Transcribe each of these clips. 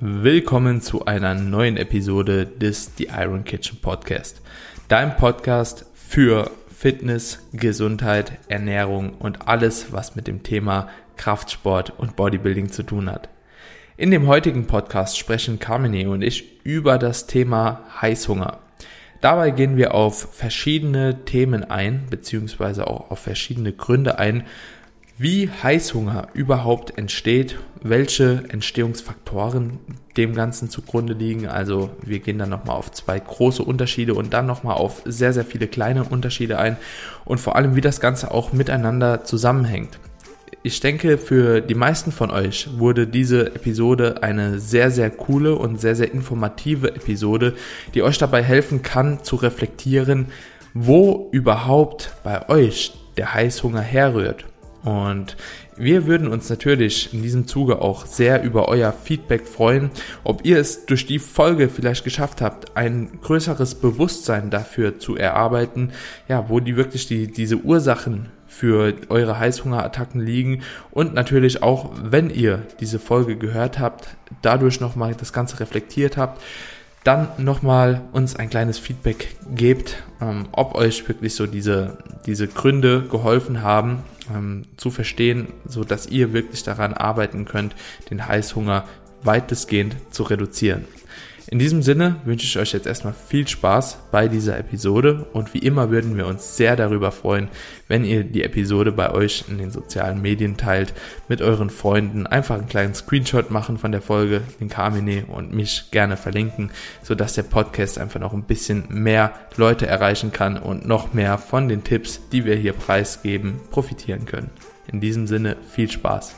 Willkommen zu einer neuen Episode des The Iron Kitchen Podcast. Dein Podcast für Fitness, Gesundheit, Ernährung und alles, was mit dem Thema Kraftsport und Bodybuilding zu tun hat. In dem heutigen Podcast sprechen Carmine und ich über das Thema Heißhunger. Dabei gehen wir auf verschiedene Themen ein, beziehungsweise auch auf verschiedene Gründe ein, wie Heißhunger überhaupt entsteht, welche Entstehungsfaktoren dem Ganzen zugrunde liegen. Also wir gehen dann nochmal auf zwei große Unterschiede und dann nochmal auf sehr, sehr viele kleine Unterschiede ein und vor allem, wie das Ganze auch miteinander zusammenhängt. Ich denke, für die meisten von euch wurde diese Episode eine sehr, sehr coole und sehr, sehr informative Episode, die euch dabei helfen kann zu reflektieren, wo überhaupt bei euch der Heißhunger herrührt. Und wir würden uns natürlich in diesem Zuge auch sehr über euer Feedback freuen, ob ihr es durch die Folge vielleicht geschafft habt, ein größeres Bewusstsein dafür zu erarbeiten, ja, wo die wirklich die, diese Ursachen für eure Heißhungerattacken liegen. Und natürlich auch, wenn ihr diese Folge gehört habt, dadurch nochmal das Ganze reflektiert habt, dann nochmal uns ein kleines Feedback gebt, ähm, ob euch wirklich so diese, diese Gründe geholfen haben, ähm, zu verstehen, so dass ihr wirklich daran arbeiten könnt, den Heißhunger weitestgehend zu reduzieren. In diesem Sinne wünsche ich euch jetzt erstmal viel Spaß bei dieser Episode und wie immer würden wir uns sehr darüber freuen, wenn ihr die Episode bei euch in den sozialen Medien teilt, mit euren Freunden einfach einen kleinen Screenshot machen von der Folge, den Carmine und mich gerne verlinken, sodass der Podcast einfach noch ein bisschen mehr Leute erreichen kann und noch mehr von den Tipps, die wir hier preisgeben, profitieren können. In diesem Sinne viel Spaß.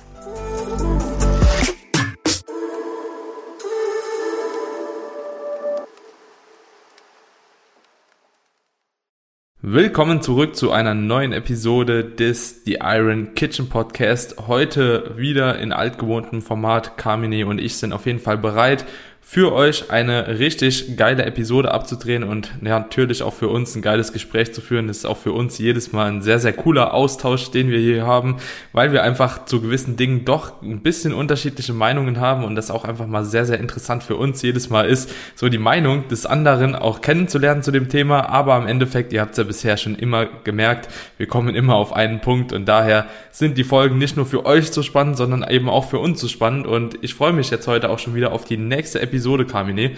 Willkommen zurück zu einer neuen Episode des The Iron Kitchen Podcast. Heute wieder in altgewohntem Format. Carmine und ich sind auf jeden Fall bereit für euch eine richtig geile Episode abzudrehen und ja, natürlich auch für uns ein geiles Gespräch zu führen. Das ist auch für uns jedes Mal ein sehr, sehr cooler Austausch, den wir hier haben, weil wir einfach zu gewissen Dingen doch ein bisschen unterschiedliche Meinungen haben und das auch einfach mal sehr, sehr interessant für uns jedes Mal ist, so die Meinung des anderen auch kennenzulernen zu dem Thema. Aber im Endeffekt, ihr habt es ja bisher schon immer gemerkt, wir kommen immer auf einen Punkt und daher sind die Folgen nicht nur für euch so spannend, sondern eben auch für uns so spannend und ich freue mich jetzt heute auch schon wieder auf die nächste Episode Episode, Carmine.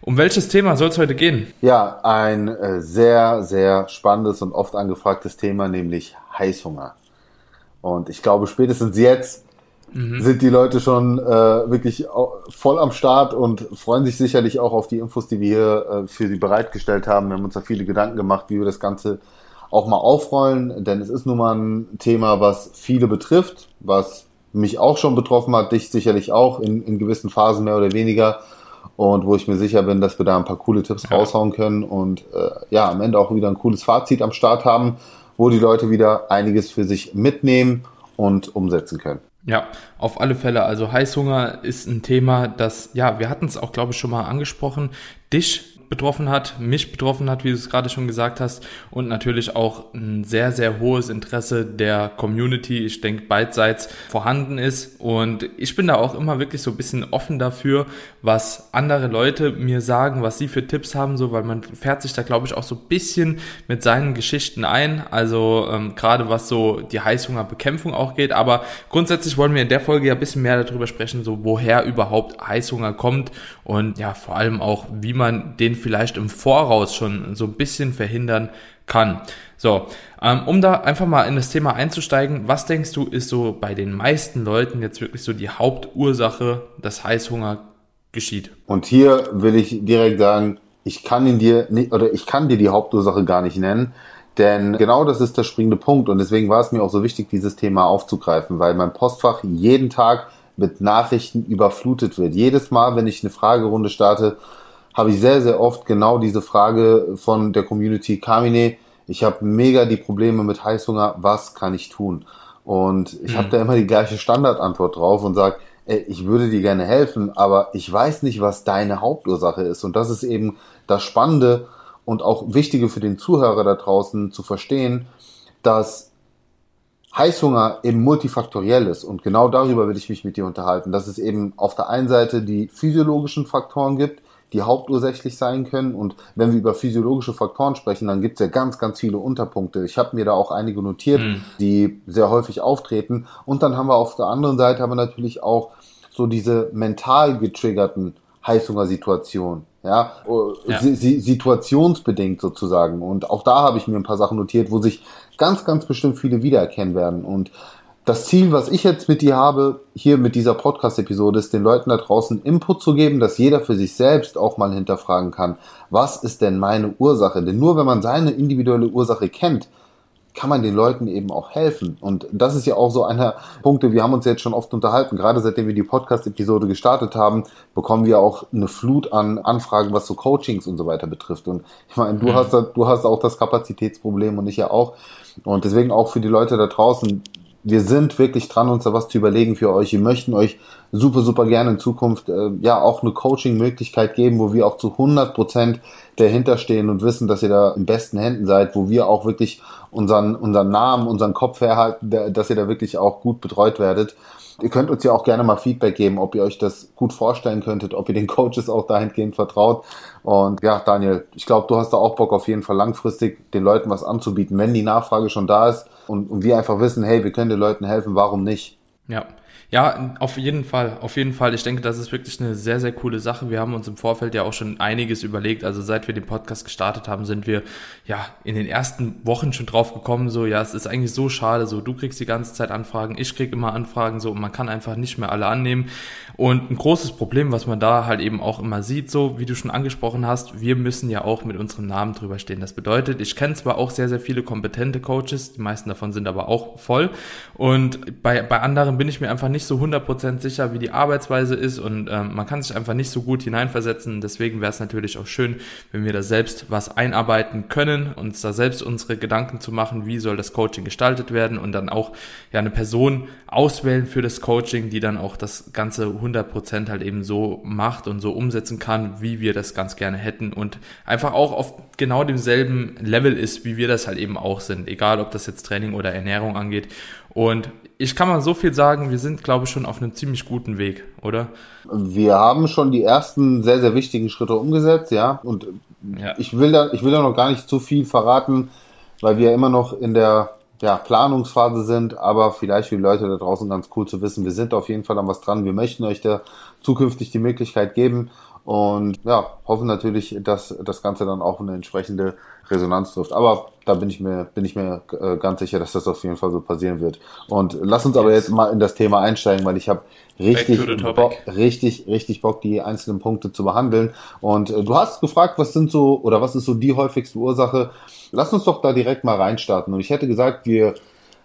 Um welches Thema soll es heute gehen? Ja, ein äh, sehr, sehr spannendes und oft angefragtes Thema, nämlich Heißhunger. Und ich glaube, spätestens jetzt mhm. sind die Leute schon äh, wirklich voll am Start und freuen sich sicherlich auch auf die Infos, die wir hier äh, für sie bereitgestellt haben. Wir haben uns da viele Gedanken gemacht, wie wir das Ganze auch mal aufrollen, denn es ist nun mal ein Thema, was viele betrifft, was mich auch schon betroffen hat, dich sicherlich auch in, in gewissen Phasen mehr oder weniger und wo ich mir sicher bin, dass wir da ein paar coole Tipps ja. raushauen können und äh, ja, am Ende auch wieder ein cooles Fazit am Start haben, wo die Leute wieder einiges für sich mitnehmen und umsetzen können. Ja, auf alle Fälle. Also Heißhunger ist ein Thema, das, ja, wir hatten es auch, glaube ich, schon mal angesprochen. Dich betroffen hat, mich betroffen hat, wie du es gerade schon gesagt hast, und natürlich auch ein sehr, sehr hohes Interesse der Community, ich denke, beidseits vorhanden ist. Und ich bin da auch immer wirklich so ein bisschen offen dafür, was andere Leute mir sagen, was sie für Tipps haben, so, weil man fährt sich da, glaube ich, auch so ein bisschen mit seinen Geschichten ein. Also ähm, gerade was so die Heißhungerbekämpfung auch geht. Aber grundsätzlich wollen wir in der Folge ja ein bisschen mehr darüber sprechen, so woher überhaupt Heißhunger kommt und ja, vor allem auch, wie man den vielleicht im Voraus schon so ein bisschen verhindern kann. So, ähm, um da einfach mal in das Thema einzusteigen, was denkst du, ist so bei den meisten Leuten jetzt wirklich so die Hauptursache, dass Heißhunger geschieht? Und hier will ich direkt sagen, ich kann ihn dir nicht, oder ich kann dir die Hauptursache gar nicht nennen, denn genau das ist der springende Punkt und deswegen war es mir auch so wichtig, dieses Thema aufzugreifen, weil mein Postfach jeden Tag mit Nachrichten überflutet wird. Jedes Mal, wenn ich eine Fragerunde starte, habe ich sehr, sehr oft genau diese Frage von der Community Kamine. Ich habe mega die Probleme mit Heißhunger. Was kann ich tun? Und ich mhm. habe da immer die gleiche Standardantwort drauf und sage, ich würde dir gerne helfen, aber ich weiß nicht, was deine Hauptursache ist. Und das ist eben das Spannende und auch Wichtige für den Zuhörer da draußen zu verstehen, dass Heißhunger eben multifaktoriell ist und genau darüber will ich mich mit dir unterhalten, dass es eben auf der einen Seite die physiologischen Faktoren gibt, die hauptursächlich sein können. Und wenn wir über physiologische Faktoren sprechen, dann gibt es ja ganz, ganz viele Unterpunkte. Ich habe mir da auch einige notiert, mhm. die sehr häufig auftreten. Und dann haben wir auf der anderen Seite aber natürlich auch so diese mental getriggerten Heißhungersituationen. Ja, ja. situationsbedingt sozusagen. Und auch da habe ich mir ein paar Sachen notiert, wo sich ganz, ganz bestimmt viele wiedererkennen werden. Und das Ziel, was ich jetzt mit dir habe, hier mit dieser Podcast-Episode, ist den Leuten da draußen Input zu geben, dass jeder für sich selbst auch mal hinterfragen kann, was ist denn meine Ursache? Denn nur wenn man seine individuelle Ursache kennt, kann man den Leuten eben auch helfen. Und das ist ja auch so einer Punkte, wir haben uns jetzt schon oft unterhalten, gerade seitdem wir die Podcast-Episode gestartet haben, bekommen wir auch eine Flut an Anfragen, was so Coachings und so weiter betrifft. Und ich meine, du mhm. hast, du hast auch das Kapazitätsproblem und ich ja auch. Und deswegen auch für die Leute da draußen, wir sind wirklich dran, uns da was zu überlegen für euch. Wir möchten euch super, super gerne in Zukunft äh, ja auch eine Coaching-Möglichkeit geben, wo wir auch zu 100 Prozent dahinter stehen und wissen, dass ihr da in besten Händen seid, wo wir auch wirklich unseren, unseren Namen, unseren Kopf herhalten, dass ihr da wirklich auch gut betreut werdet. Ihr könnt uns ja auch gerne mal Feedback geben, ob ihr euch das gut vorstellen könntet, ob ihr den Coaches auch dahingehend vertraut. Und ja, Daniel, ich glaube, du hast da auch Bock auf jeden Fall langfristig den Leuten was anzubieten, wenn die Nachfrage schon da ist und, und wir einfach wissen, hey, wir können den Leuten helfen, warum nicht? Ja, ja, auf jeden Fall, auf jeden Fall. Ich denke, das ist wirklich eine sehr, sehr coole Sache. Wir haben uns im Vorfeld ja auch schon einiges überlegt. Also seit wir den Podcast gestartet haben, sind wir ja in den ersten Wochen schon drauf gekommen, so, ja, es ist eigentlich so schade, so, du kriegst die ganze Zeit Anfragen, ich krieg immer Anfragen, so, und man kann einfach nicht mehr alle annehmen. Und ein großes Problem, was man da halt eben auch immer sieht, so, wie du schon angesprochen hast, wir müssen ja auch mit unserem Namen drüber stehen. Das bedeutet, ich kenne zwar auch sehr, sehr viele kompetente Coaches, die meisten davon sind aber auch voll. Und bei, bei anderen bin ich mir einfach nicht so 100% sicher, wie die Arbeitsweise ist und ähm, man kann sich einfach nicht so gut hineinversetzen. Deswegen wäre es natürlich auch schön, wenn wir da selbst was einarbeiten können, uns da selbst unsere Gedanken zu machen, wie soll das Coaching gestaltet werden und dann auch ja eine Person auswählen für das Coaching, die dann auch das Ganze 100% halt eben so macht und so umsetzen kann, wie wir das ganz gerne hätten und einfach auch auf genau demselben Level ist, wie wir das halt eben auch sind, egal ob das jetzt Training oder Ernährung angeht. Und ich kann mal so viel sagen, wir sind, glaube ich, schon auf einem ziemlich guten Weg, oder? Wir haben schon die ersten sehr, sehr wichtigen Schritte umgesetzt, ja. Und ja. ich will da, ich will da noch gar nicht zu viel verraten, weil wir immer noch in der ja, Planungsphase sind, aber vielleicht für die Leute da draußen ganz cool zu wissen, wir sind auf jeden Fall an was dran. Wir möchten euch da zukünftig die Möglichkeit geben und ja, hoffen natürlich, dass das Ganze dann auch eine entsprechende Resonanz trifft. Aber da bin ich mir, bin ich mir äh, ganz sicher, dass das auf jeden Fall so passieren wird. Und lass uns aber jetzt mal in das Thema einsteigen, weil ich habe richtig, Bock, richtig, richtig Bock, die einzelnen Punkte zu behandeln. Und äh, du hast gefragt, was sind so oder was ist so die häufigste Ursache? Lass uns doch da direkt mal reinstarten. Und ich hätte gesagt, wir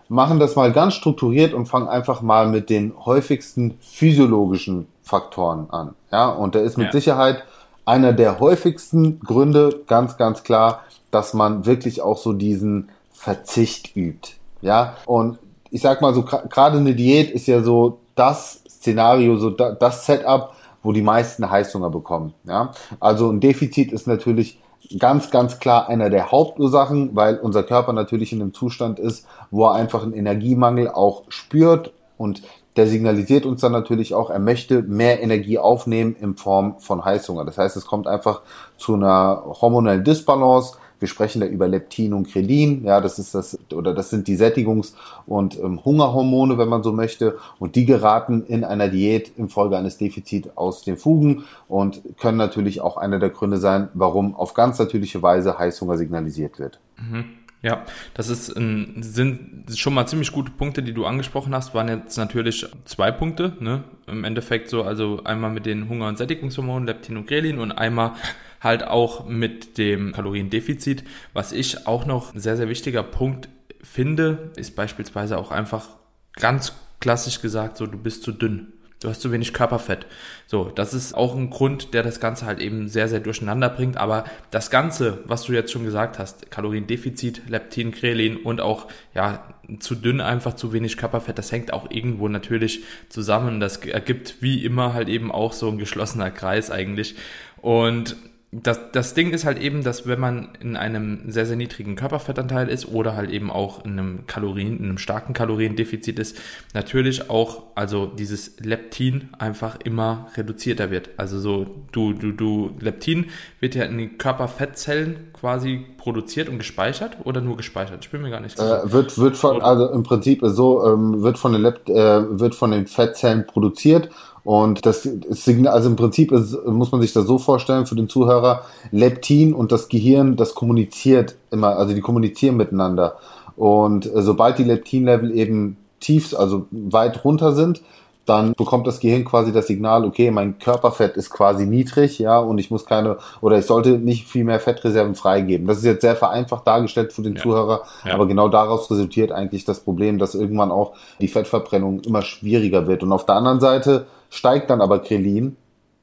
machen das mal ganz strukturiert und fangen einfach mal mit den häufigsten physiologischen Faktoren an. Ja, und da ist mit ja. Sicherheit einer der häufigsten Gründe ganz, ganz klar dass man wirklich auch so diesen Verzicht übt. Ja, und ich sag mal so, gerade eine Diät ist ja so das Szenario, so das Setup, wo die meisten Heißhunger bekommen. Ja, also ein Defizit ist natürlich ganz, ganz klar einer der Hauptursachen, weil unser Körper natürlich in einem Zustand ist, wo er einfach einen Energiemangel auch spürt und der signalisiert uns dann natürlich auch, er möchte mehr Energie aufnehmen in Form von Heißhunger. Das heißt, es kommt einfach zu einer hormonellen Disbalance, wir sprechen da über Leptin und Krelin. Ja, das ist das, oder das sind die Sättigungs- und ähm, Hungerhormone, wenn man so möchte. Und die geraten in einer Diät infolge eines Defizits aus den Fugen und können natürlich auch einer der Gründe sein, warum auf ganz natürliche Weise Heißhunger signalisiert wird. Mhm. Ja, das ist ein, sind schon mal ziemlich gute Punkte, die du angesprochen hast. Waren jetzt natürlich zwei Punkte, ne? Im Endeffekt so, also einmal mit den Hunger- und Sättigungshormonen, Leptin und Grelin und einmal halt auch mit dem Kaloriendefizit. Was ich auch noch sehr, sehr wichtiger Punkt finde, ist beispielsweise auch einfach ganz klassisch gesagt, so du bist zu dünn. Du hast zu wenig Körperfett. So, das ist auch ein Grund, der das Ganze halt eben sehr, sehr durcheinander bringt. Aber das Ganze, was du jetzt schon gesagt hast, Kaloriendefizit, Leptin, Krelin und auch, ja, zu dünn einfach zu wenig Körperfett, das hängt auch irgendwo natürlich zusammen. Das ergibt wie immer halt eben auch so ein geschlossener Kreis eigentlich. Und das, das Ding ist halt eben, dass wenn man in einem sehr, sehr niedrigen Körperfettanteil ist oder halt eben auch in einem Kalorien, in einem starken Kaloriendefizit ist, natürlich auch, also dieses Leptin einfach immer reduzierter wird. Also so, du, du, du, Leptin wird ja in den Körperfettzellen quasi produziert und gespeichert oder nur gespeichert? Ich bin mir gar nicht sicher. Äh, wird, wird von, also im Prinzip so, ähm, wird von den Lept, äh, wird von den Fettzellen produziert und das Signal, also im Prinzip ist, muss man sich das so vorstellen für den Zuhörer, Leptin und das Gehirn, das kommuniziert immer, also die kommunizieren miteinander. Und äh, sobald die Leptin-Level eben tief, also weit runter sind, dann bekommt das Gehirn quasi das Signal, okay, mein Körperfett ist quasi niedrig, ja, und ich muss keine, oder ich sollte nicht viel mehr Fettreserven freigeben. Das ist jetzt sehr vereinfacht dargestellt für den ja. Zuhörer, ja. aber genau daraus resultiert eigentlich das Problem, dass irgendwann auch die Fettverbrennung immer schwieriger wird. Und auf der anderen Seite steigt dann aber Krelin,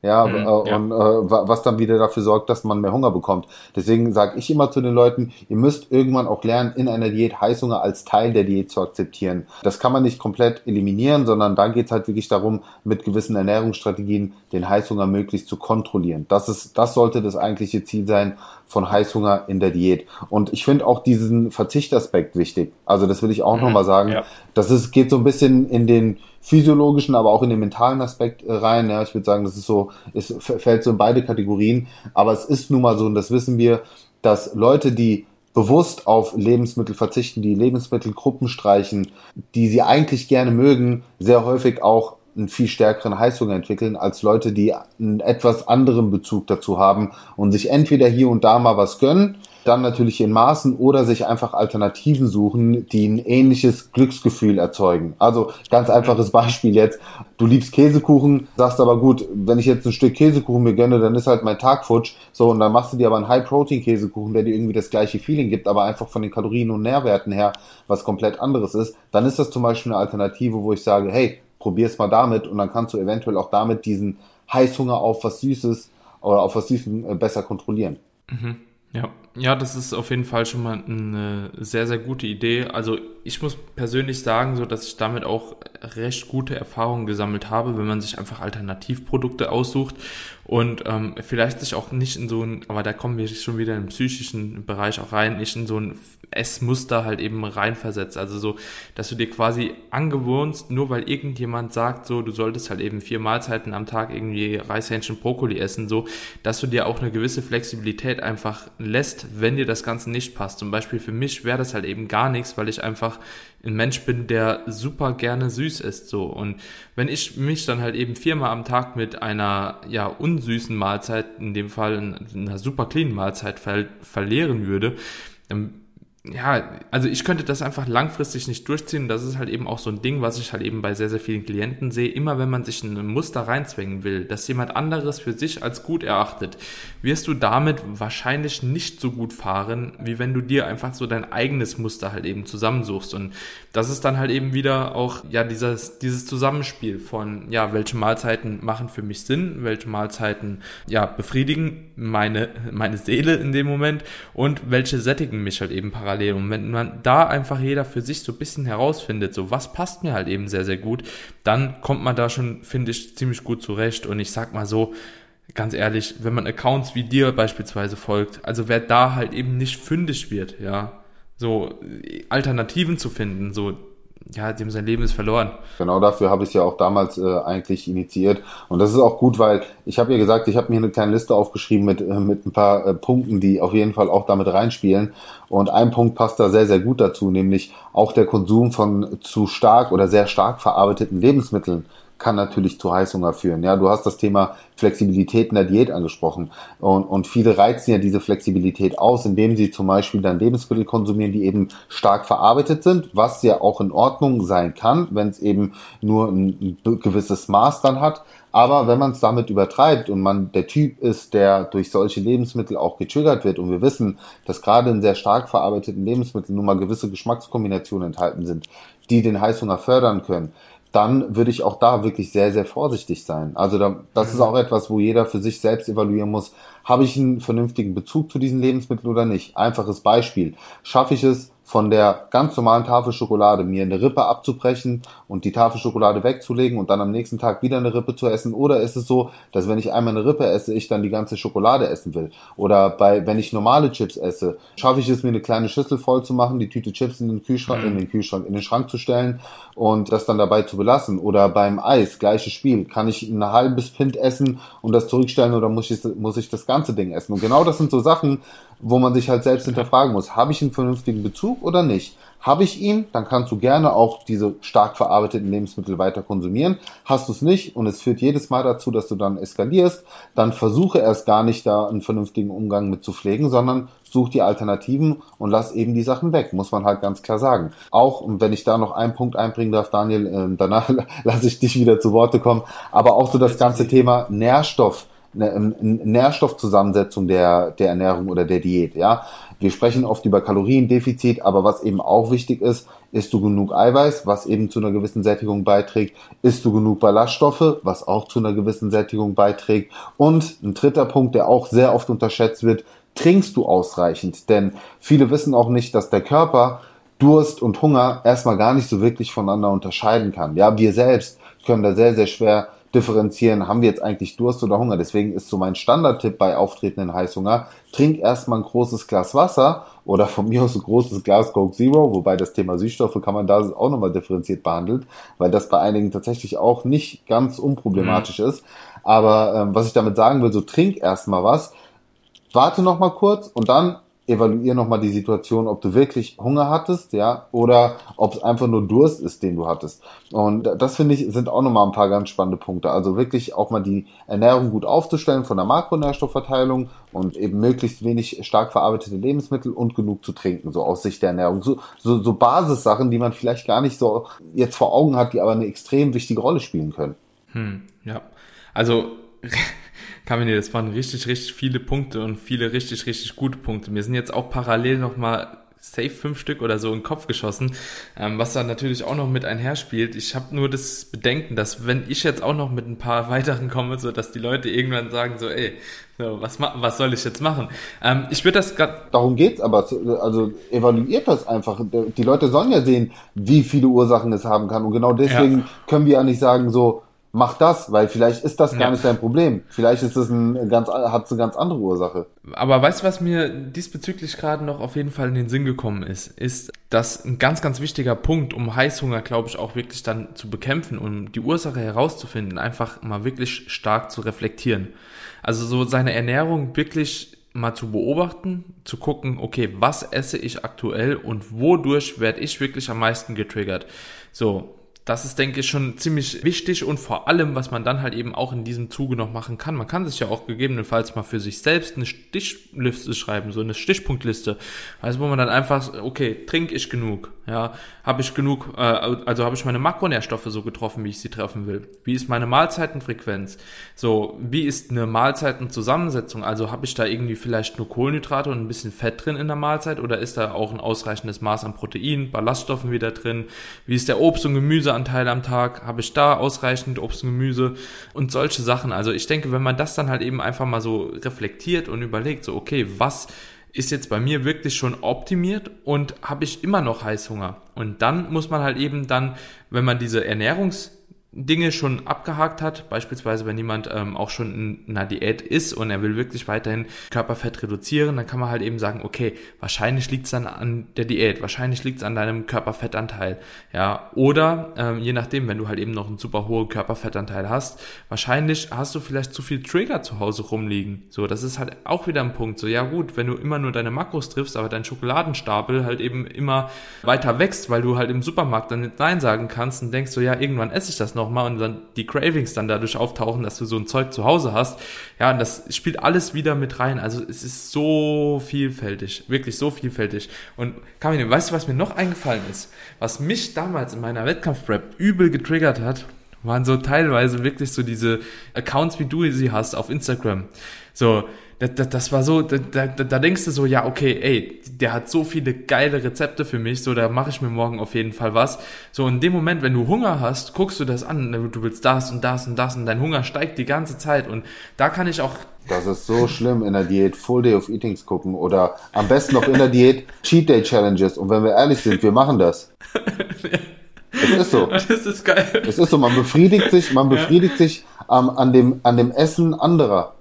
ja, mhm, äh, ja. und äh, was dann wieder dafür sorgt, dass man mehr Hunger bekommt. Deswegen sage ich immer zu den Leuten, ihr müsst irgendwann auch lernen, in einer Diät Heißhunger als Teil der Diät zu akzeptieren. Das kann man nicht komplett eliminieren, sondern da geht es halt wirklich darum, mit gewissen Ernährungsstrategien den Heißhunger möglichst zu kontrollieren. Das ist, das sollte das eigentliche Ziel sein von Heißhunger in der Diät. Und ich finde auch diesen Verzichtaspekt wichtig. Also das will ich auch mhm, nochmal sagen. Ja. Das ist, geht so ein bisschen in den physiologischen, aber auch in den mentalen Aspekt äh, rein. Ja, ich würde sagen, das ist so, es fällt so in beide Kategorien. Aber es ist nun mal so, und das wissen wir, dass Leute, die bewusst auf Lebensmittel verzichten, die Lebensmittelgruppen streichen, die sie eigentlich gerne mögen, sehr häufig auch einen viel stärkeren Heißhunger entwickeln als Leute, die einen etwas anderen Bezug dazu haben und sich entweder hier und da mal was gönnen, dann natürlich in Maßen oder sich einfach Alternativen suchen, die ein ähnliches Glücksgefühl erzeugen. Also ganz einfaches Beispiel jetzt. Du liebst Käsekuchen, sagst aber gut, wenn ich jetzt ein Stück Käsekuchen mir gönne, dann ist halt mein Tag futsch. So, und dann machst du dir aber einen High-Protein-Käsekuchen, der dir irgendwie das gleiche Feeling gibt, aber einfach von den Kalorien und Nährwerten her was komplett anderes ist. Dann ist das zum Beispiel eine Alternative, wo ich sage, hey, probier's mal damit und dann kannst du eventuell auch damit diesen Heißhunger auf was Süßes oder auf was Süßes äh, besser kontrollieren. Mhm. Ja, ja, das ist auf jeden Fall schon mal eine sehr, sehr gute Idee. Also ich muss persönlich sagen, so dass ich damit auch recht gute Erfahrungen gesammelt habe, wenn man sich einfach Alternativprodukte aussucht und ähm, vielleicht sich auch nicht in so ein, aber da kommen wir schon wieder im psychischen Bereich auch rein, nicht in so ein Essmuster halt eben reinversetzt. Also so, dass du dir quasi angewohnst, nur weil irgendjemand sagt, so, du solltest halt eben vier Mahlzeiten am Tag irgendwie Reishähnchen Brokkoli essen, so, dass du dir auch eine gewisse Flexibilität einfach lässt, wenn dir das Ganze nicht passt. Zum Beispiel für mich wäre das halt eben gar nichts, weil ich einfach ein Mensch bin, der super gerne süß isst, so. Und wenn ich mich dann halt eben viermal am Tag mit einer, ja, unsüßen Mahlzeit, in dem Fall einer super clean Mahlzeit ver verleeren würde, dann ja, also ich könnte das einfach langfristig nicht durchziehen. Das ist halt eben auch so ein Ding, was ich halt eben bei sehr, sehr vielen Klienten sehe. Immer wenn man sich in ein Muster reinzwängen will, dass jemand anderes für sich als gut erachtet, wirst du damit wahrscheinlich nicht so gut fahren, wie wenn du dir einfach so dein eigenes Muster halt eben zusammensuchst. Und das ist dann halt eben wieder auch, ja, dieses, dieses Zusammenspiel von, ja, welche Mahlzeiten machen für mich Sinn, welche Mahlzeiten, ja, befriedigen meine, meine Seele in dem Moment und welche sättigen mich halt eben parallel parallel. Und wenn man da einfach jeder für sich so ein bisschen herausfindet, so was passt mir halt eben sehr, sehr gut, dann kommt man da schon, finde ich, ziemlich gut zurecht. Und ich sag mal so, ganz ehrlich, wenn man Accounts wie dir beispielsweise folgt, also wer da halt eben nicht fündig wird, ja, so Alternativen zu finden, so ja, dem sein Leben ist verloren. Genau dafür habe ich es ja auch damals äh, eigentlich initiiert. Und das ist auch gut, weil ich habe ja gesagt, ich habe mir eine kleine Liste aufgeschrieben mit, äh, mit ein paar äh, Punkten, die auf jeden Fall auch damit reinspielen. Und ein Punkt passt da sehr, sehr gut dazu, nämlich auch der Konsum von zu stark oder sehr stark verarbeiteten Lebensmitteln kann natürlich zu Heißhunger führen. Ja, du hast das Thema Flexibilität in der Diät angesprochen. Und, und viele reizen ja diese Flexibilität aus, indem sie zum Beispiel dann Lebensmittel konsumieren, die eben stark verarbeitet sind, was ja auch in Ordnung sein kann, wenn es eben nur ein, gewisses Maß dann hat. Aber wenn man es damit übertreibt und man der Typ ist, der durch solche Lebensmittel auch getriggert wird und wir wissen, dass gerade in sehr stark verarbeiteten Lebensmitteln nun mal gewisse Geschmackskombinationen enthalten sind, die den Heißhunger fördern können, dann würde ich auch da wirklich sehr, sehr vorsichtig sein. Also da, das ist mhm. auch etwas, wo jeder für sich selbst evaluieren muss, habe ich einen vernünftigen Bezug zu diesen Lebensmitteln oder nicht? Einfaches Beispiel. Schaffe ich es, von der ganz normalen Tafel Schokolade mir eine Rippe abzubrechen und die Tafel Schokolade wegzulegen und dann am nächsten Tag wieder eine Rippe zu essen? Oder ist es so, dass wenn ich einmal eine Rippe esse, ich dann die ganze Schokolade essen will? Oder bei, wenn ich normale Chips esse, schaffe ich es mir eine kleine Schüssel voll zu machen, die Tüte Chips in den Kühlschrank, mhm. in den Kühlschrank, in den Schrank zu stellen und das dann dabei zu belassen? Oder beim Eis, gleiches Spiel, kann ich ein halbes Pint essen und das zurückstellen oder muss ich, muss ich das ganze Ding essen? Und genau das sind so Sachen, wo man sich halt selbst hinterfragen muss, habe ich einen vernünftigen Bezug oder nicht? Habe ich ihn, dann kannst du gerne auch diese stark verarbeiteten Lebensmittel weiter konsumieren. Hast du es nicht und es führt jedes Mal dazu, dass du dann eskalierst, dann versuche erst gar nicht da einen vernünftigen Umgang mit zu pflegen, sondern such die Alternativen und lass eben die Sachen weg, muss man halt ganz klar sagen. Auch, und wenn ich da noch einen Punkt einbringen darf, Daniel, äh, danach lasse ich dich wieder zu Worte kommen, aber auch so das ganze Thema Nährstoff eine Nährstoffzusammensetzung der, der Ernährung oder der Diät, ja. Wir sprechen oft über Kaloriendefizit, aber was eben auch wichtig ist, isst du genug Eiweiß, was eben zu einer gewissen Sättigung beiträgt, isst du genug Ballaststoffe, was auch zu einer gewissen Sättigung beiträgt? Und ein dritter Punkt, der auch sehr oft unterschätzt wird, trinkst du ausreichend, denn viele wissen auch nicht, dass der Körper Durst und Hunger erstmal gar nicht so wirklich voneinander unterscheiden kann. Ja, wir selbst können da sehr, sehr schwer differenzieren, haben wir jetzt eigentlich Durst oder Hunger. Deswegen ist so mein Standardtipp bei auftretenden Heißhunger, trink erstmal ein großes Glas Wasser oder von mir aus ein großes Glas Coke Zero, wobei das Thema Süßstoffe kann man da auch nochmal differenziert behandeln, weil das bei einigen tatsächlich auch nicht ganz unproblematisch mhm. ist. Aber ähm, was ich damit sagen will, so trink erstmal was, warte nochmal kurz und dann evaluier nochmal die Situation, ob du wirklich Hunger hattest, ja, oder ob es einfach nur Durst ist, den du hattest. Und das finde ich, sind auch nochmal ein paar ganz spannende Punkte. Also wirklich auch mal die Ernährung gut aufzustellen von der Makronährstoffverteilung und eben möglichst wenig stark verarbeitete Lebensmittel und genug zu trinken, so aus Sicht der Ernährung. So, so, so Basissachen, die man vielleicht gar nicht so jetzt vor Augen hat, die aber eine extrem wichtige Rolle spielen können. Hm, ja. Also Kamine, das waren richtig, richtig viele Punkte und viele richtig, richtig gute Punkte. Mir sind jetzt auch parallel nochmal safe fünf Stück oder so in den Kopf geschossen, ähm, was da natürlich auch noch mit einherspielt. Ich habe nur das Bedenken, dass wenn ich jetzt auch noch mit ein paar weiteren komme, so dass die Leute irgendwann sagen so, ey, so, was, was soll ich jetzt machen? Ähm, ich würde das gerade... Darum geht's aber, also evaluiert das einfach. Die Leute sollen ja sehen, wie viele Ursachen es haben kann und genau deswegen ja. können wir ja nicht sagen so, mach das, weil vielleicht ist das gar ja. nicht dein Problem. Vielleicht ist es ein ganz, hat es eine ganz andere Ursache. Aber weißt du, was mir diesbezüglich gerade noch auf jeden Fall in den Sinn gekommen ist, ist, dass ein ganz, ganz wichtiger Punkt, um Heißhunger, glaube ich, auch wirklich dann zu bekämpfen, um die Ursache herauszufinden, einfach mal wirklich stark zu reflektieren. Also so seine Ernährung wirklich mal zu beobachten, zu gucken, okay, was esse ich aktuell und wodurch werde ich wirklich am meisten getriggert. So, das ist, denke ich, schon ziemlich wichtig und vor allem, was man dann halt eben auch in diesem Zuge noch machen kann. Man kann sich ja auch gegebenenfalls mal für sich selbst eine Stichliste schreiben, so eine Stichpunktliste. Also wo man dann einfach, okay, trinke ich genug? Ja, habe ich genug, äh, also habe ich meine Makronährstoffe so getroffen, wie ich sie treffen will? Wie ist meine Mahlzeitenfrequenz? So, wie ist eine Mahlzeitenzusammensetzung? Also habe ich da irgendwie vielleicht nur Kohlenhydrate und ein bisschen Fett drin in der Mahlzeit oder ist da auch ein ausreichendes Maß an Protein, Ballaststoffen wieder drin? Wie ist der Obst- und Gemüseanteil am Tag? Habe ich da ausreichend Obst und Gemüse und solche Sachen? Also ich denke, wenn man das dann halt eben einfach mal so reflektiert und überlegt, so okay, was ist jetzt bei mir wirklich schon optimiert und habe ich immer noch Heißhunger. Und dann muss man halt eben dann, wenn man diese Ernährungs- Dinge schon abgehakt hat, beispielsweise wenn jemand ähm, auch schon in einer Diät ist und er will wirklich weiterhin Körperfett reduzieren, dann kann man halt eben sagen, okay, wahrscheinlich liegt es dann an der Diät, wahrscheinlich liegt es an deinem Körperfettanteil, ja, oder ähm, je nachdem, wenn du halt eben noch einen super hohen Körperfettanteil hast, wahrscheinlich hast du vielleicht zu viel Trigger zu Hause rumliegen, so, das ist halt auch wieder ein Punkt, so, ja gut, wenn du immer nur deine Makros triffst, aber dein Schokoladenstapel halt eben immer weiter wächst, weil du halt im Supermarkt dann Nein sagen kannst und denkst so, ja, irgendwann esse ich das noch nochmal und dann die Cravings dann dadurch auftauchen, dass du so ein Zeug zu Hause hast. Ja, und das spielt alles wieder mit rein. Also es ist so vielfältig, wirklich so vielfältig. Und Kamine, weißt du, was mir noch eingefallen ist? Was mich damals in meiner Wettkampfprep übel getriggert hat, waren so teilweise wirklich so diese Accounts, wie du sie hast auf Instagram. So, das, das, das war so, da, da, da denkst du so, ja, okay, ey, der hat so viele geile Rezepte für mich, so, da mache ich mir morgen auf jeden Fall was. So, in dem Moment, wenn du Hunger hast, guckst du das an, ne, du willst das und das und das und dein Hunger steigt die ganze Zeit und da kann ich auch das ist so schlimm in der Diät, Full Day of Eatings gucken oder am besten noch in der Diät Cheat Day Challenges. Und wenn wir ehrlich sind, wir machen das. Es ist so. Das ist geil. Es ist so, man befriedigt sich, man befriedigt ja. sich ähm, an, dem, an dem Essen anderer.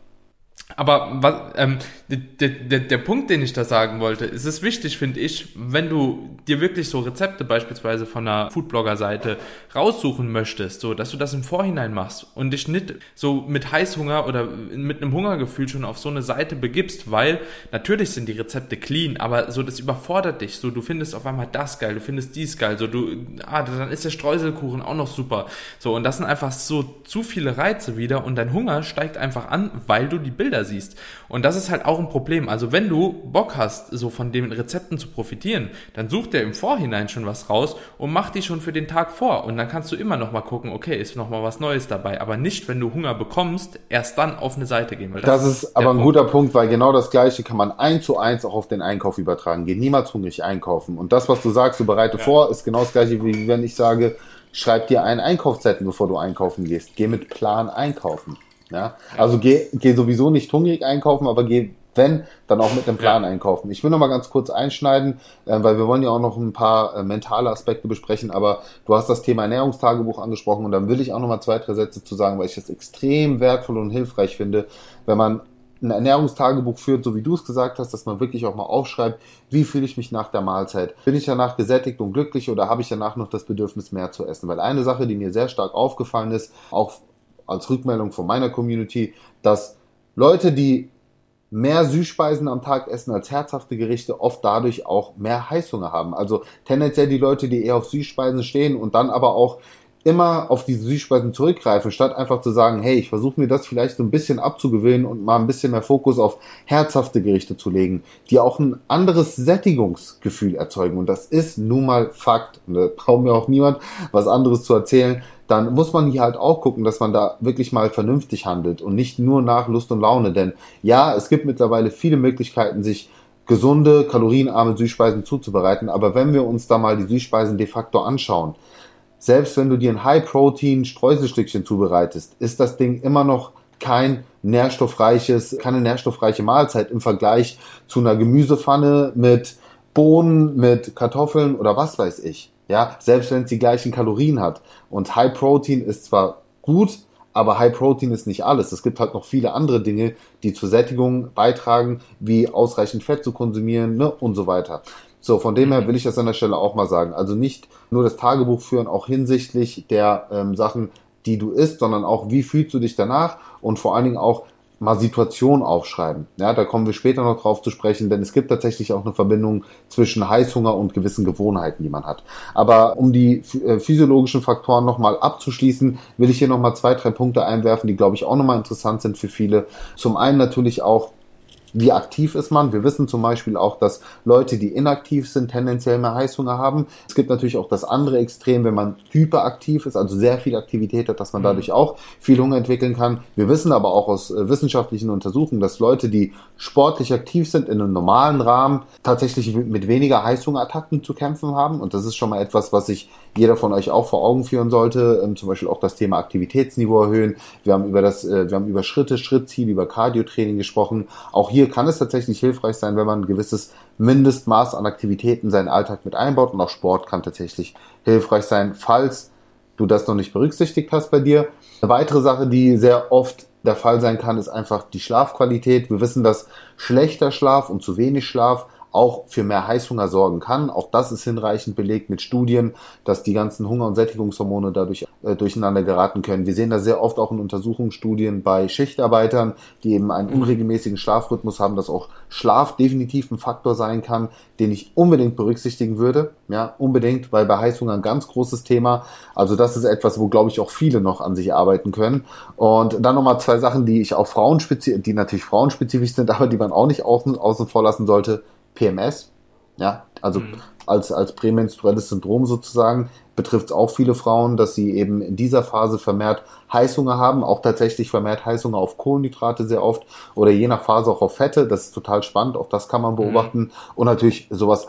Aber was, ähm, der, der, der Punkt, den ich da sagen wollte, ist es wichtig, finde ich, wenn du dir wirklich so Rezepte beispielsweise von einer Foodblogger-Seite raussuchen möchtest, so dass du das im Vorhinein machst und dich nicht so mit Heißhunger oder mit einem Hungergefühl schon auf so eine Seite begibst, weil natürlich sind die Rezepte clean, aber so das überfordert dich. So du findest auf einmal das geil, du findest dies geil, so du, ah, dann ist der Streuselkuchen auch noch super. So und das sind einfach so zu viele Reize wieder und dein Hunger steigt einfach an, weil du die Bilder siehst. Und das ist halt auch ein Problem. Also wenn du Bock hast, so von den Rezepten zu profitieren, dann such dir im Vorhinein schon was raus und mach die schon für den Tag vor. Und dann kannst du immer noch mal gucken, okay, ist noch mal was Neues dabei. Aber nicht, wenn du Hunger bekommst, erst dann auf eine Seite gehen. das, das ist aber ein Punkt. guter Punkt, weil genau das Gleiche kann man eins zu eins auch auf den Einkauf übertragen. Geh niemals hungrig einkaufen. Und das, was du sagst, du bereite ja. vor, ist genau das Gleiche, wie wenn ich sage, schreib dir einen Einkaufszettel, bevor du einkaufen gehst. Geh mit Plan einkaufen. Ja? Also geh, geh sowieso nicht hungrig einkaufen, aber geh, wenn, dann auch mit einem Plan ja. einkaufen. Ich will noch mal ganz kurz einschneiden, äh, weil wir wollen ja auch noch ein paar äh, mentale Aspekte besprechen, aber du hast das Thema Ernährungstagebuch angesprochen und dann will ich auch noch mal zwei, drei Sätze zu sagen, weil ich das extrem wertvoll und hilfreich finde, wenn man ein Ernährungstagebuch führt, so wie du es gesagt hast, dass man wirklich auch mal aufschreibt, wie fühle ich mich nach der Mahlzeit? Bin ich danach gesättigt und glücklich oder habe ich danach noch das Bedürfnis, mehr zu essen? Weil eine Sache, die mir sehr stark aufgefallen ist, auch als Rückmeldung von meiner Community, dass Leute, die mehr Süßspeisen am Tag essen als herzhafte Gerichte, oft dadurch auch mehr Heißhunger haben. Also tendenziell die Leute, die eher auf Süßspeisen stehen und dann aber auch immer auf diese Süßspeisen zurückgreifen, statt einfach zu sagen, hey, ich versuche mir das vielleicht so ein bisschen abzugewöhnen und mal ein bisschen mehr Fokus auf herzhafte Gerichte zu legen, die auch ein anderes Sättigungsgefühl erzeugen. Und das ist nun mal Fakt. Und da braucht mir auch niemand was anderes zu erzählen. Dann muss man hier halt auch gucken, dass man da wirklich mal vernünftig handelt und nicht nur nach Lust und Laune. Denn ja, es gibt mittlerweile viele Möglichkeiten, sich gesunde, kalorienarme Süßspeisen zuzubereiten. Aber wenn wir uns da mal die Süßspeisen de facto anschauen, selbst wenn du dir ein High-Protein-Streuselstückchen zubereitest, ist das Ding immer noch kein nährstoffreiches, keine nährstoffreiche Mahlzeit im Vergleich zu einer Gemüsepfanne mit Bohnen, mit Kartoffeln oder was weiß ich. Ja, selbst wenn es die gleichen Kalorien hat. Und High Protein ist zwar gut, aber High Protein ist nicht alles. Es gibt halt noch viele andere Dinge, die zur Sättigung beitragen, wie ausreichend Fett zu konsumieren ne, und so weiter. So, von dem her will ich das an der Stelle auch mal sagen. Also nicht nur das Tagebuch führen, auch hinsichtlich der ähm, Sachen, die du isst, sondern auch, wie fühlst du dich danach und vor allen Dingen auch mal Situationen aufschreiben. Ja, da kommen wir später noch drauf zu sprechen, denn es gibt tatsächlich auch eine Verbindung zwischen Heißhunger und gewissen Gewohnheiten, die man hat. Aber um die äh, physiologischen Faktoren nochmal abzuschließen, will ich hier nochmal zwei, drei Punkte einwerfen, die, glaube ich, auch nochmal interessant sind für viele. Zum einen natürlich auch wie aktiv ist man. Wir wissen zum Beispiel auch, dass Leute, die inaktiv sind, tendenziell mehr Heißhunger haben. Es gibt natürlich auch das andere Extrem, wenn man hyperaktiv ist, also sehr viel Aktivität hat, dass man mhm. dadurch auch viel Hunger entwickeln kann. Wir wissen aber auch aus äh, wissenschaftlichen Untersuchungen, dass Leute, die sportlich aktiv sind, in einem normalen Rahmen tatsächlich mit weniger Heißhungerattacken zu kämpfen haben. Und das ist schon mal etwas, was sich jeder von euch auch vor Augen führen sollte. Ähm, zum Beispiel auch das Thema Aktivitätsniveau erhöhen. Wir haben über das, äh, wir haben über Schritte, Schrittziel, über Cardiotraining gesprochen. Auch hier hier kann es tatsächlich hilfreich sein, wenn man ein gewisses Mindestmaß an Aktivitäten in seinen Alltag mit einbaut und auch Sport kann tatsächlich hilfreich sein, falls du das noch nicht berücksichtigt hast bei dir. Eine weitere Sache, die sehr oft der Fall sein kann, ist einfach die Schlafqualität. Wir wissen, dass schlechter Schlaf und zu wenig Schlaf auch für mehr Heißhunger sorgen kann. Auch das ist hinreichend belegt mit Studien, dass die ganzen Hunger- und Sättigungshormone dadurch äh, durcheinander geraten können. Wir sehen das sehr oft auch in Untersuchungsstudien bei Schichtarbeitern, die eben einen unregelmäßigen Schlafrhythmus haben, dass auch Schlaf definitiv ein Faktor sein kann, den ich unbedingt berücksichtigen würde. Ja, unbedingt, weil bei Heißhunger ein ganz großes Thema. Also das ist etwas, wo glaube ich auch viele noch an sich arbeiten können. Und dann nochmal zwei Sachen, die ich auch frauenspezifisch, die natürlich frauenspezifisch sind, aber die man auch nicht außen, außen vor lassen sollte. PMS. Ja, also mhm. als, als prämenstruelles Syndrom sozusagen, betrifft es auch viele Frauen, dass sie eben in dieser Phase vermehrt Heißhunger haben, auch tatsächlich vermehrt Heißhunger auf Kohlenhydrate sehr oft oder je nach Phase auch auf Fette. Das ist total spannend, auch das kann man mhm. beobachten. Mhm. Und natürlich sowas,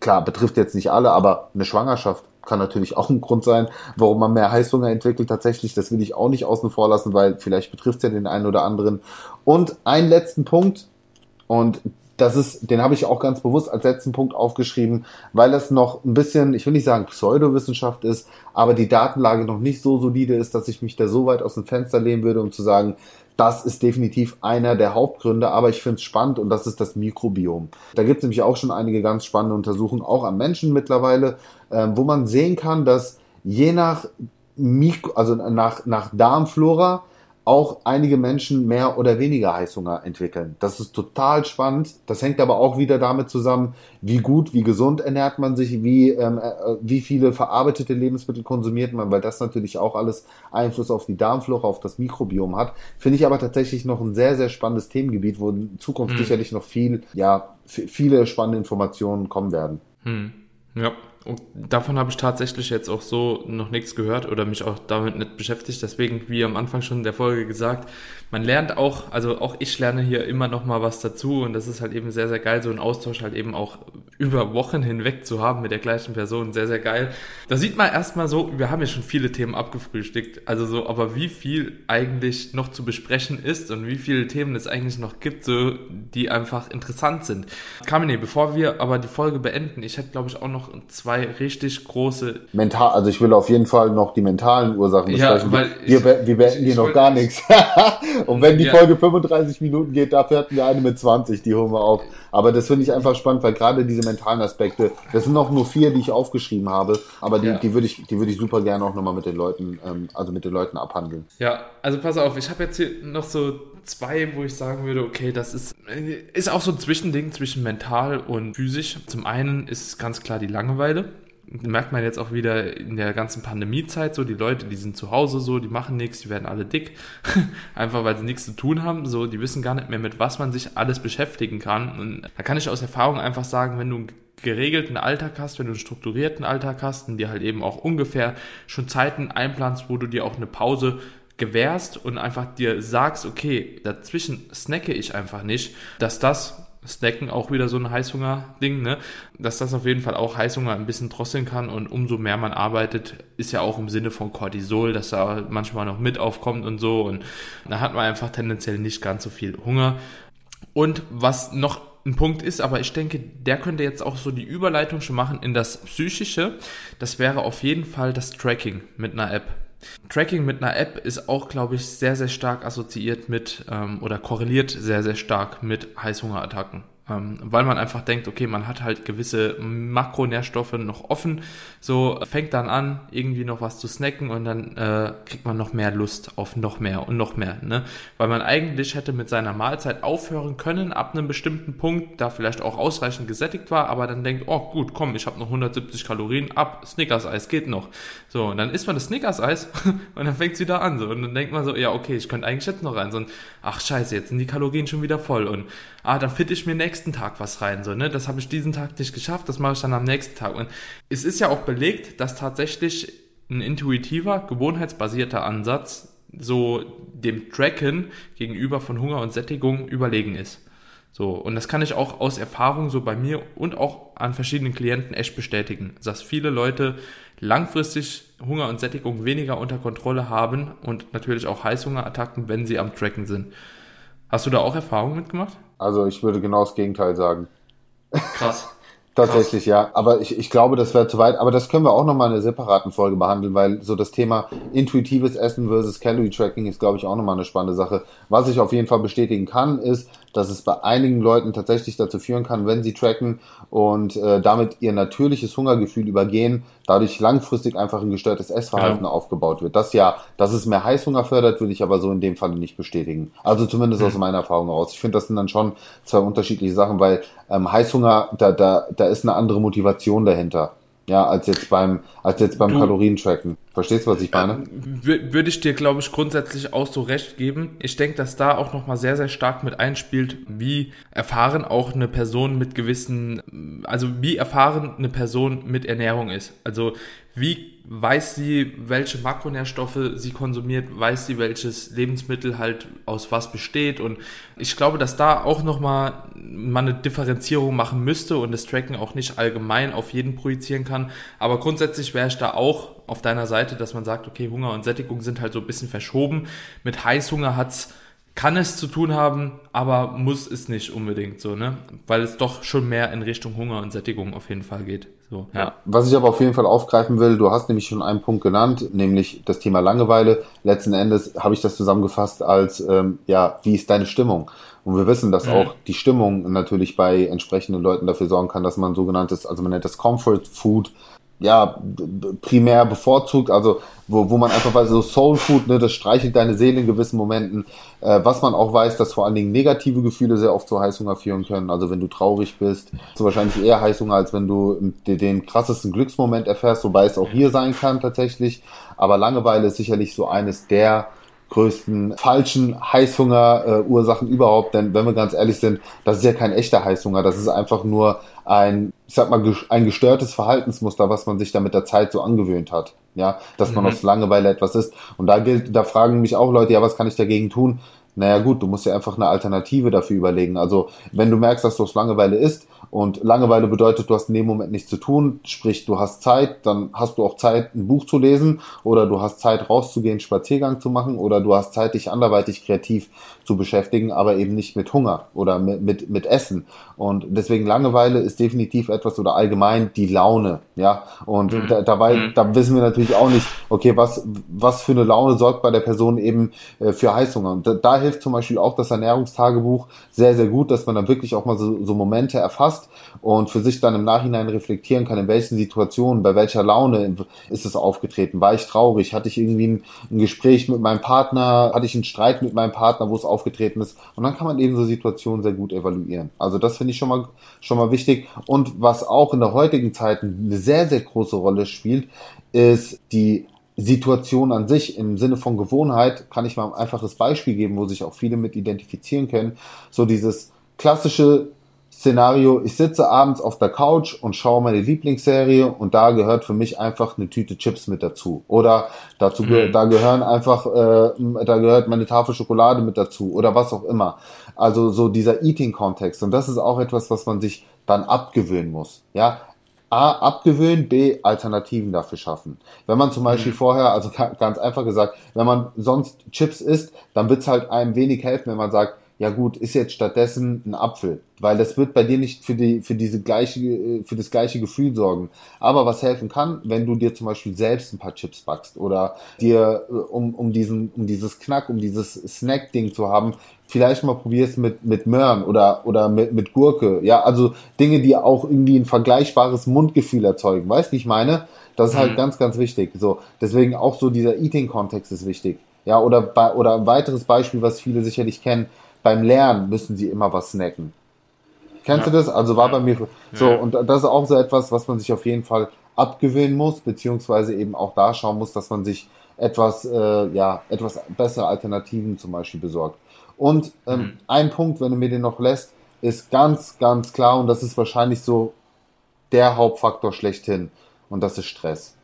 klar, betrifft jetzt nicht alle, aber eine Schwangerschaft kann natürlich auch ein Grund sein, warum man mehr Heißhunger entwickelt. Tatsächlich, das will ich auch nicht außen vor lassen, weil vielleicht betrifft es ja den einen oder anderen. Und einen letzten Punkt, und das ist, den habe ich auch ganz bewusst als letzten Punkt aufgeschrieben, weil das noch ein bisschen, ich will nicht sagen Pseudowissenschaft ist, aber die Datenlage noch nicht so solide ist, dass ich mich da so weit aus dem Fenster lehnen würde, um zu sagen, das ist definitiv einer der Hauptgründe, aber ich finde es spannend und das ist das Mikrobiom. Da gibt es nämlich auch schon einige ganz spannende Untersuchungen, auch am Menschen mittlerweile, äh, wo man sehen kann, dass je nach Mikro, also nach, nach Darmflora auch einige Menschen mehr oder weniger Heißhunger entwickeln. Das ist total spannend. Das hängt aber auch wieder damit zusammen, wie gut, wie gesund ernährt man sich, wie, ähm, äh, wie viele verarbeitete Lebensmittel konsumiert man, weil das natürlich auch alles Einfluss auf die Darmflora, auf das Mikrobiom hat. Finde ich aber tatsächlich noch ein sehr, sehr spannendes Themengebiet, wo in Zukunft mhm. sicherlich noch viel, ja, viele spannende Informationen kommen werden. Mhm. Ja, und davon habe ich tatsächlich jetzt auch so noch nichts gehört oder mich auch damit nicht beschäftigt. Deswegen, wie am Anfang schon der Folge gesagt, man lernt auch, also auch ich lerne hier immer noch mal was dazu und das ist halt eben sehr, sehr geil, so einen Austausch halt eben auch über Wochen hinweg zu haben mit der gleichen Person. Sehr, sehr geil. Da sieht man erstmal so, wir haben ja schon viele Themen abgefrühstückt, also so, aber wie viel eigentlich noch zu besprechen ist und wie viele Themen es eigentlich noch gibt, so, die einfach interessant sind. Kamine, bevor wir aber die Folge beenden, ich hätte glaube ich auch noch zwei zwei richtig große. Mental, also ich will auf jeden Fall noch die mentalen Ursachen besprechen. Ja, weil wir, ich, wir, wir beenden hier noch gar nichts. Und wenn die ja. Folge 35 Minuten geht, dafür hatten wir eine mit 20, die holen wir auf. Aber das finde ich einfach spannend, weil gerade diese mentalen Aspekte, das sind auch nur vier, die ich aufgeschrieben habe, aber die, ja. die würde ich, die würde ich super gerne auch nochmal mit den Leuten, ähm, also mit den Leuten abhandeln. Ja, also pass auf, ich habe jetzt hier noch so zwei, wo ich sagen würde, okay, das ist, ist auch so ein Zwischending zwischen mental und physisch. Zum einen ist ganz klar die Langeweile merkt man jetzt auch wieder in der ganzen Pandemiezeit so, die Leute, die sind zu Hause so, die machen nichts, die werden alle dick, einfach weil sie nichts zu tun haben, so, die wissen gar nicht mehr, mit was man sich alles beschäftigen kann. Und da kann ich aus Erfahrung einfach sagen, wenn du einen geregelten Alltag hast, wenn du einen strukturierten Alltag hast und dir halt eben auch ungefähr schon Zeiten einplanst, wo du dir auch eine Pause gewährst und einfach dir sagst, okay, dazwischen snacke ich einfach nicht, dass das Snacken auch wieder so ein Heißhunger-Ding, ne? Dass das auf jeden Fall auch Heißhunger ein bisschen drosseln kann und umso mehr man arbeitet, ist ja auch im Sinne von Cortisol, dass da manchmal noch mit aufkommt und so und da hat man einfach tendenziell nicht ganz so viel Hunger. Und was noch ein Punkt ist, aber ich denke, der könnte jetzt auch so die Überleitung schon machen in das Psychische. Das wäre auf jeden Fall das Tracking mit einer App. Tracking mit einer App ist auch, glaube ich, sehr, sehr stark assoziiert mit ähm, oder korreliert sehr, sehr stark mit Heißhungerattacken weil man einfach denkt, okay, man hat halt gewisse Makronährstoffe noch offen, so fängt dann an, irgendwie noch was zu snacken und dann äh, kriegt man noch mehr Lust auf noch mehr und noch mehr, ne? Weil man eigentlich hätte mit seiner Mahlzeit aufhören können ab einem bestimmten Punkt, da vielleicht auch ausreichend gesättigt war, aber dann denkt, oh gut, komm, ich habe noch 170 Kalorien, ab, Snickers-Eis geht noch. So, und dann isst man das Snickers-Eis und dann fängt es wieder an, so, und dann denkt man so, ja, okay, ich könnte eigentlich jetzt noch rein, so, und, ach scheiße, jetzt sind die Kalorien schon wieder voll und, ah, dann fitte ich mir nächstes nächsten Tag was rein. So, ne? Das habe ich diesen Tag nicht geschafft, das mache ich dann am nächsten Tag. Und es ist ja auch belegt, dass tatsächlich ein intuitiver, gewohnheitsbasierter Ansatz so dem Tracken gegenüber von Hunger und Sättigung überlegen ist. So, und das kann ich auch aus Erfahrung so bei mir und auch an verschiedenen Klienten echt bestätigen, dass viele Leute langfristig Hunger und Sättigung weniger unter Kontrolle haben und natürlich auch Heißhungerattacken, wenn sie am Tracken sind. Hast du da auch Erfahrungen mitgemacht? Also ich würde genau das Gegenteil sagen. Krass. Tatsächlich, Krass. ja. Aber ich, ich glaube, das wäre zu weit. Aber das können wir auch nochmal in einer separaten Folge behandeln, weil so das Thema intuitives Essen versus Calorie Tracking ist, glaube ich, auch nochmal eine spannende Sache. Was ich auf jeden Fall bestätigen kann, ist, dass es bei einigen Leuten tatsächlich dazu führen kann, wenn sie tracken und äh, damit ihr natürliches Hungergefühl übergehen, dadurch langfristig einfach ein gestörtes Essverhalten ja. aufgebaut wird. Das ja, dass es mehr Heißhunger fördert, würde ich aber so in dem Fall nicht bestätigen. Also zumindest mhm. aus meiner Erfahrung heraus. Ich finde, das sind dann schon zwei unterschiedliche Sachen, weil ähm, Heißhunger, da, da, da ist eine andere Motivation dahinter. Ja, als jetzt beim, als jetzt beim Kalorientracken. Verstehst du, was ich meine? Äh, würde ich dir, glaube ich, grundsätzlich auch so recht geben. Ich denke, dass da auch nochmal sehr, sehr stark mit einspielt, wie erfahren auch eine Person mit gewissen, also wie erfahren eine Person mit Ernährung ist. Also wie weiß sie, welche Makronährstoffe sie konsumiert, weiß sie, welches Lebensmittel halt aus was besteht und ich glaube, dass da auch nochmal man eine Differenzierung machen müsste und das Tracken auch nicht allgemein auf jeden projizieren kann, aber grundsätzlich wäre ich da auch auf deiner Seite, dass man sagt, okay, Hunger und Sättigung sind halt so ein bisschen verschoben. Mit Heißhunger hat's kann es zu tun haben, aber muss es nicht unbedingt so, ne? Weil es doch schon mehr in Richtung Hunger und Sättigung auf jeden Fall geht. So, ja. Was ich aber auf jeden Fall aufgreifen will, du hast nämlich schon einen Punkt genannt, nämlich das Thema Langeweile. Letzten Endes habe ich das zusammengefasst als, ähm, ja, wie ist deine Stimmung? Und wir wissen, dass mhm. auch die Stimmung natürlich bei entsprechenden Leuten dafür sorgen kann, dass man sogenanntes, also man nennt das Comfort Food, ja, primär bevorzugt, also wo, wo man einfach weiß, so Soul Food, ne, das streichelt deine Seele in gewissen Momenten. Äh, was man auch weiß, dass vor allen Dingen negative Gefühle sehr oft zu Heißhunger führen können. Also wenn du traurig bist, hast du wahrscheinlich eher Heißhunger, als wenn du den, krassesten Glücksmoment erfährst, wobei es auch hier sein kann tatsächlich. Aber Langeweile ist sicherlich so eines der größten falschen Heißhunger-Ursachen äh, überhaupt. Denn wenn wir ganz ehrlich sind, das ist ja kein echter Heißhunger, das ist einfach nur ein, ich sag mal, ein gestörtes Verhaltensmuster, was man sich da mit der Zeit so angewöhnt hat. Ja, dass man mhm. aus Langeweile etwas ist. Und da gilt, da fragen mich auch Leute, ja, was kann ich dagegen tun? Naja gut, du musst ja einfach eine Alternative dafür überlegen. Also wenn du merkst, dass du aus Langeweile isst und Langeweile bedeutet, du hast in dem Moment nichts zu tun, sprich du hast Zeit, dann hast du auch Zeit, ein Buch zu lesen oder du hast Zeit, rauszugehen, Spaziergang zu machen oder du hast Zeit, dich anderweitig kreativ zu beschäftigen, aber eben nicht mit Hunger oder mit, mit, mit Essen. Und deswegen Langeweile ist definitiv etwas oder allgemein die Laune, ja. Und mhm. da, dabei, mhm. da wissen wir natürlich auch nicht, okay, was, was für eine Laune sorgt bei der Person eben äh, für Heißhunger. Und da, da hilft zum Beispiel auch das Ernährungstagebuch sehr, sehr gut, dass man dann wirklich auch mal so, so Momente erfasst und für sich dann im Nachhinein reflektieren kann, in welchen Situationen, bei welcher Laune ist es aufgetreten. War ich traurig? Hatte ich irgendwie ein, ein Gespräch mit meinem Partner? Hatte ich einen Streit mit meinem Partner, wo es aufgetreten ist? Und dann kann man eben so Situationen sehr gut evaluieren. Also das finde ich schon mal, schon mal wichtig. Und was auch in der heutigen Zeit eine sehr, sehr große Rolle spielt, ist die Situation an sich im Sinne von Gewohnheit, kann ich mal ein einfaches Beispiel geben, wo sich auch viele mit identifizieren können. So dieses klassische Szenario, ich sitze abends auf der Couch und schaue meine Lieblingsserie und da gehört für mich einfach eine Tüte Chips mit dazu. Oder dazu mhm. da gehören einfach, äh, da gehört meine Tafel Schokolade mit dazu oder was auch immer. Also so dieser Eating-Kontext. Und das ist auch etwas, was man sich dann abgewöhnen muss. Ja, A, abgewöhnen, B, Alternativen dafür schaffen. Wenn man zum Beispiel mhm. vorher, also ganz einfach gesagt, wenn man sonst Chips isst, dann wird es halt einem wenig helfen, wenn man sagt, ja gut, ist jetzt stattdessen ein Apfel, weil das wird bei dir nicht für die für diese gleiche für das gleiche Gefühl sorgen. Aber was helfen kann, wenn du dir zum Beispiel selbst ein paar Chips backst oder dir äh, um um diesen um dieses Knack, um dieses Snack-Ding zu haben, vielleicht mal probierst mit mit Möhren oder oder mit mit Gurke, ja, also Dinge, die auch irgendwie ein vergleichbares Mundgefühl erzeugen. Weißt du, wie ich meine? Das ist halt mhm. ganz ganz wichtig. So deswegen auch so dieser Eating-Kontext ist wichtig. Ja, oder bei, oder ein weiteres Beispiel, was viele sicherlich kennen beim Lernen müssen sie immer was snacken. Kennst ja. du das? Also war bei mir so, ja. und das ist auch so etwas, was man sich auf jeden Fall abgewöhnen muss, beziehungsweise eben auch da schauen muss, dass man sich etwas, äh, ja, etwas bessere Alternativen zum Beispiel besorgt. Und ähm, mhm. ein Punkt, wenn du mir den noch lässt, ist ganz, ganz klar, und das ist wahrscheinlich so der Hauptfaktor schlechthin, und das ist Stress.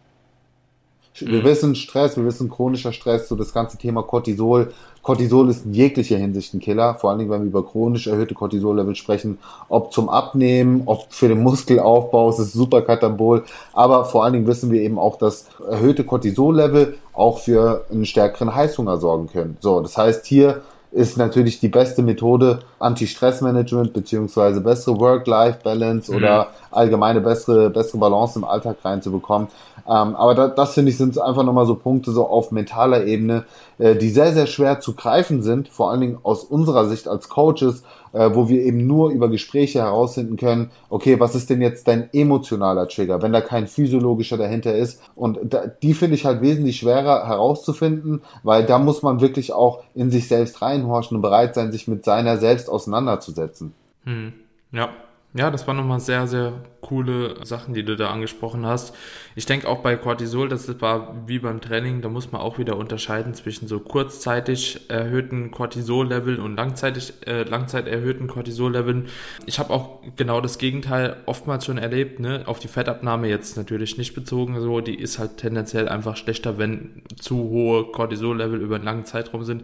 Wir mhm. wissen Stress, wir wissen chronischer Stress, so das ganze Thema Cortisol. Cortisol ist in jeglicher Hinsicht ein Killer, vor allen Dingen, wenn wir über chronisch erhöhte Cortisol-Level sprechen, ob zum Abnehmen, ob für den Muskelaufbau, es ist super katabol, aber vor allen Dingen wissen wir eben auch, dass erhöhte Cortisol-Level auch für einen stärkeren Heißhunger sorgen können. So, das heißt hier ist natürlich die beste Methode, Anti-Stress-Management beziehungsweise bessere Work-Life-Balance mhm. oder allgemeine bessere, bessere Balance im Alltag reinzubekommen. Ähm, aber da, das finde ich sind einfach nochmal so Punkte so auf mentaler Ebene, äh, die sehr, sehr schwer zu greifen sind, vor allen Dingen aus unserer Sicht als Coaches, äh, wo wir eben nur über Gespräche herausfinden können, okay, was ist denn jetzt dein emotionaler Trigger, wenn da kein physiologischer dahinter ist. Und da, die finde ich halt wesentlich schwerer herauszufinden, weil da muss man wirklich auch in sich selbst reinhorchen und bereit sein, sich mit seiner selbst auseinanderzusetzen. Hm. Ja, Ja, das waren nochmal sehr, sehr coole Sachen, die du da angesprochen hast. Ich denke auch bei Cortisol, das war wie beim Training, da muss man auch wieder unterscheiden zwischen so kurzzeitig erhöhten Cortisol-Level und langzeitig, äh, langzeit erhöhten Cortisol-Leveln. Ich habe auch genau das Gegenteil oftmals schon erlebt, ne? auf die Fettabnahme jetzt natürlich nicht bezogen, so, die ist halt tendenziell einfach schlechter, wenn zu hohe Cortisol-Level über einen langen Zeitraum sind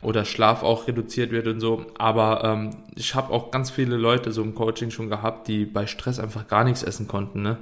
oder Schlaf auch reduziert wird und so. Aber ähm, ich habe auch ganz viele Leute so im Coaching schon gehabt, die bei Stress einfach gar nichts essen konnten. Ne?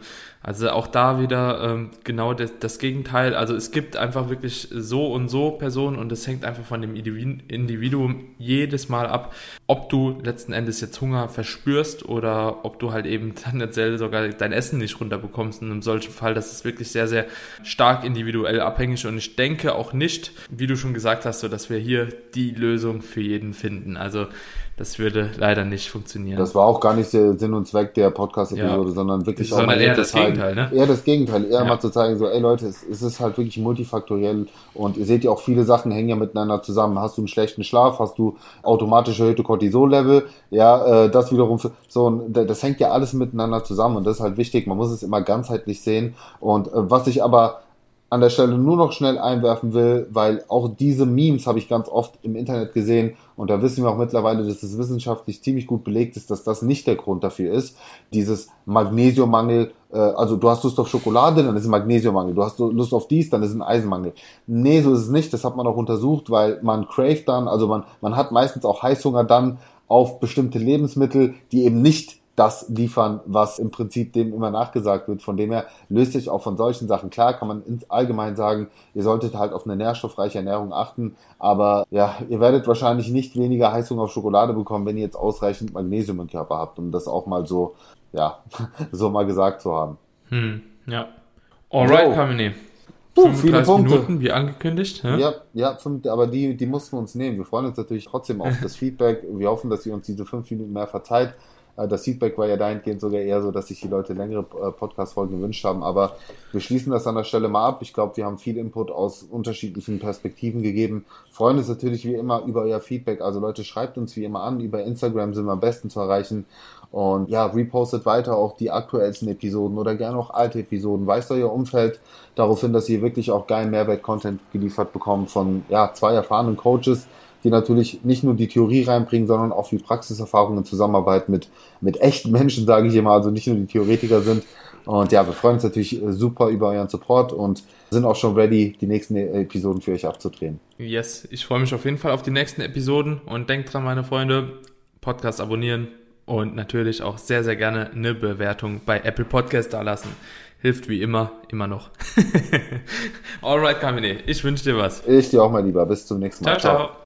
Also auch da wieder ähm, genau das, das Gegenteil. Also es gibt einfach wirklich so und so Personen und es hängt einfach von dem Individuum jedes Mal ab, ob du letzten Endes jetzt Hunger verspürst oder ob du halt eben tendenziell sogar dein Essen nicht runterbekommst. Und in solchen Fall, das ist wirklich sehr, sehr stark individuell abhängig und ich denke auch nicht, wie du schon gesagt hast, so dass wir hier die Lösung für jeden finden. Also das würde leider nicht funktionieren. Das war auch gar nicht der Sinn und Zweck der Podcast-Episode, ja. sondern wirklich auch mal eher das zeigen. Gegenteil, ne? Eher das Gegenteil, eher ja. mal zu zeigen, so, ey Leute, es, es, ist halt wirklich multifaktoriell und ihr seht ja auch viele Sachen hängen ja miteinander zusammen. Hast du einen schlechten Schlaf, hast du automatisch erhöhte Cortisol-Level, ja, äh, das wiederum, für, so, das hängt ja alles miteinander zusammen und das ist halt wichtig. Man muss es immer ganzheitlich sehen und äh, was ich aber an der Stelle nur noch schnell einwerfen will, weil auch diese Memes habe ich ganz oft im Internet gesehen und da wissen wir auch mittlerweile, dass es wissenschaftlich ziemlich gut belegt ist, dass das nicht der Grund dafür ist. Dieses Magnesiummangel, äh, also du hast Lust auf Schokolade, dann ist ein Magnesiummangel. Du hast Lust auf dies, dann ist ein Eisenmangel. Nee, so ist es nicht. Das hat man auch untersucht, weil man craved dann, also man, man hat meistens auch Heißhunger dann auf bestimmte Lebensmittel, die eben nicht das liefern, was im Prinzip dem immer nachgesagt wird. Von dem her löst sich auch von solchen Sachen. Klar kann man allgemein sagen, ihr solltet halt auf eine nährstoffreiche Ernährung achten, aber ja, ihr werdet wahrscheinlich nicht weniger Heißung auf Schokolade bekommen, wenn ihr jetzt ausreichend Magnesium im Körper habt, um das auch mal so, ja, so mal gesagt zu haben. Hm, ja. Alright, Kamine. Uh, viele Punkte. Minuten, wie angekündigt. Ja, ja, ja aber die, die mussten wir uns nehmen. Wir freuen uns natürlich trotzdem auf das Feedback. Wir hoffen, dass ihr uns diese fünf Minuten mehr verzeiht. Äh, das Feedback war ja dahingehend sogar eher so, dass sich die Leute längere äh, Podcast-Folgen gewünscht haben. Aber wir schließen das an der Stelle mal ab. Ich glaube, wir haben viel Input aus unterschiedlichen Perspektiven gegeben. Freuen uns natürlich wie immer über euer Feedback. Also Leute, schreibt uns wie immer an. Über Instagram sind wir am besten zu erreichen. Und ja, repostet weiter auch die aktuellsten Episoden oder gerne auch alte Episoden. Weist euer Umfeld darauf hin, dass ihr wirklich auch geilen Mehrwert-Content geliefert bekommt von ja, zwei erfahrenen Coaches, die natürlich nicht nur die Theorie reinbringen, sondern auch viel Praxiserfahrung in Zusammenarbeit mit, mit echten Menschen, sage ich immer, also nicht nur die Theoretiker sind. Und ja, wir freuen uns natürlich super über euren Support und sind auch schon ready, die nächsten Episoden für euch abzudrehen. Yes, ich freue mich auf jeden Fall auf die nächsten Episoden und denkt dran, meine Freunde, Podcast abonnieren und natürlich auch sehr, sehr gerne eine Bewertung bei Apple Podcast da lassen. Hilft wie immer, immer noch. Alright, Kamine, ich wünsche dir was. Ich dir auch mal lieber. Bis zum nächsten Mal. ciao. ciao. ciao.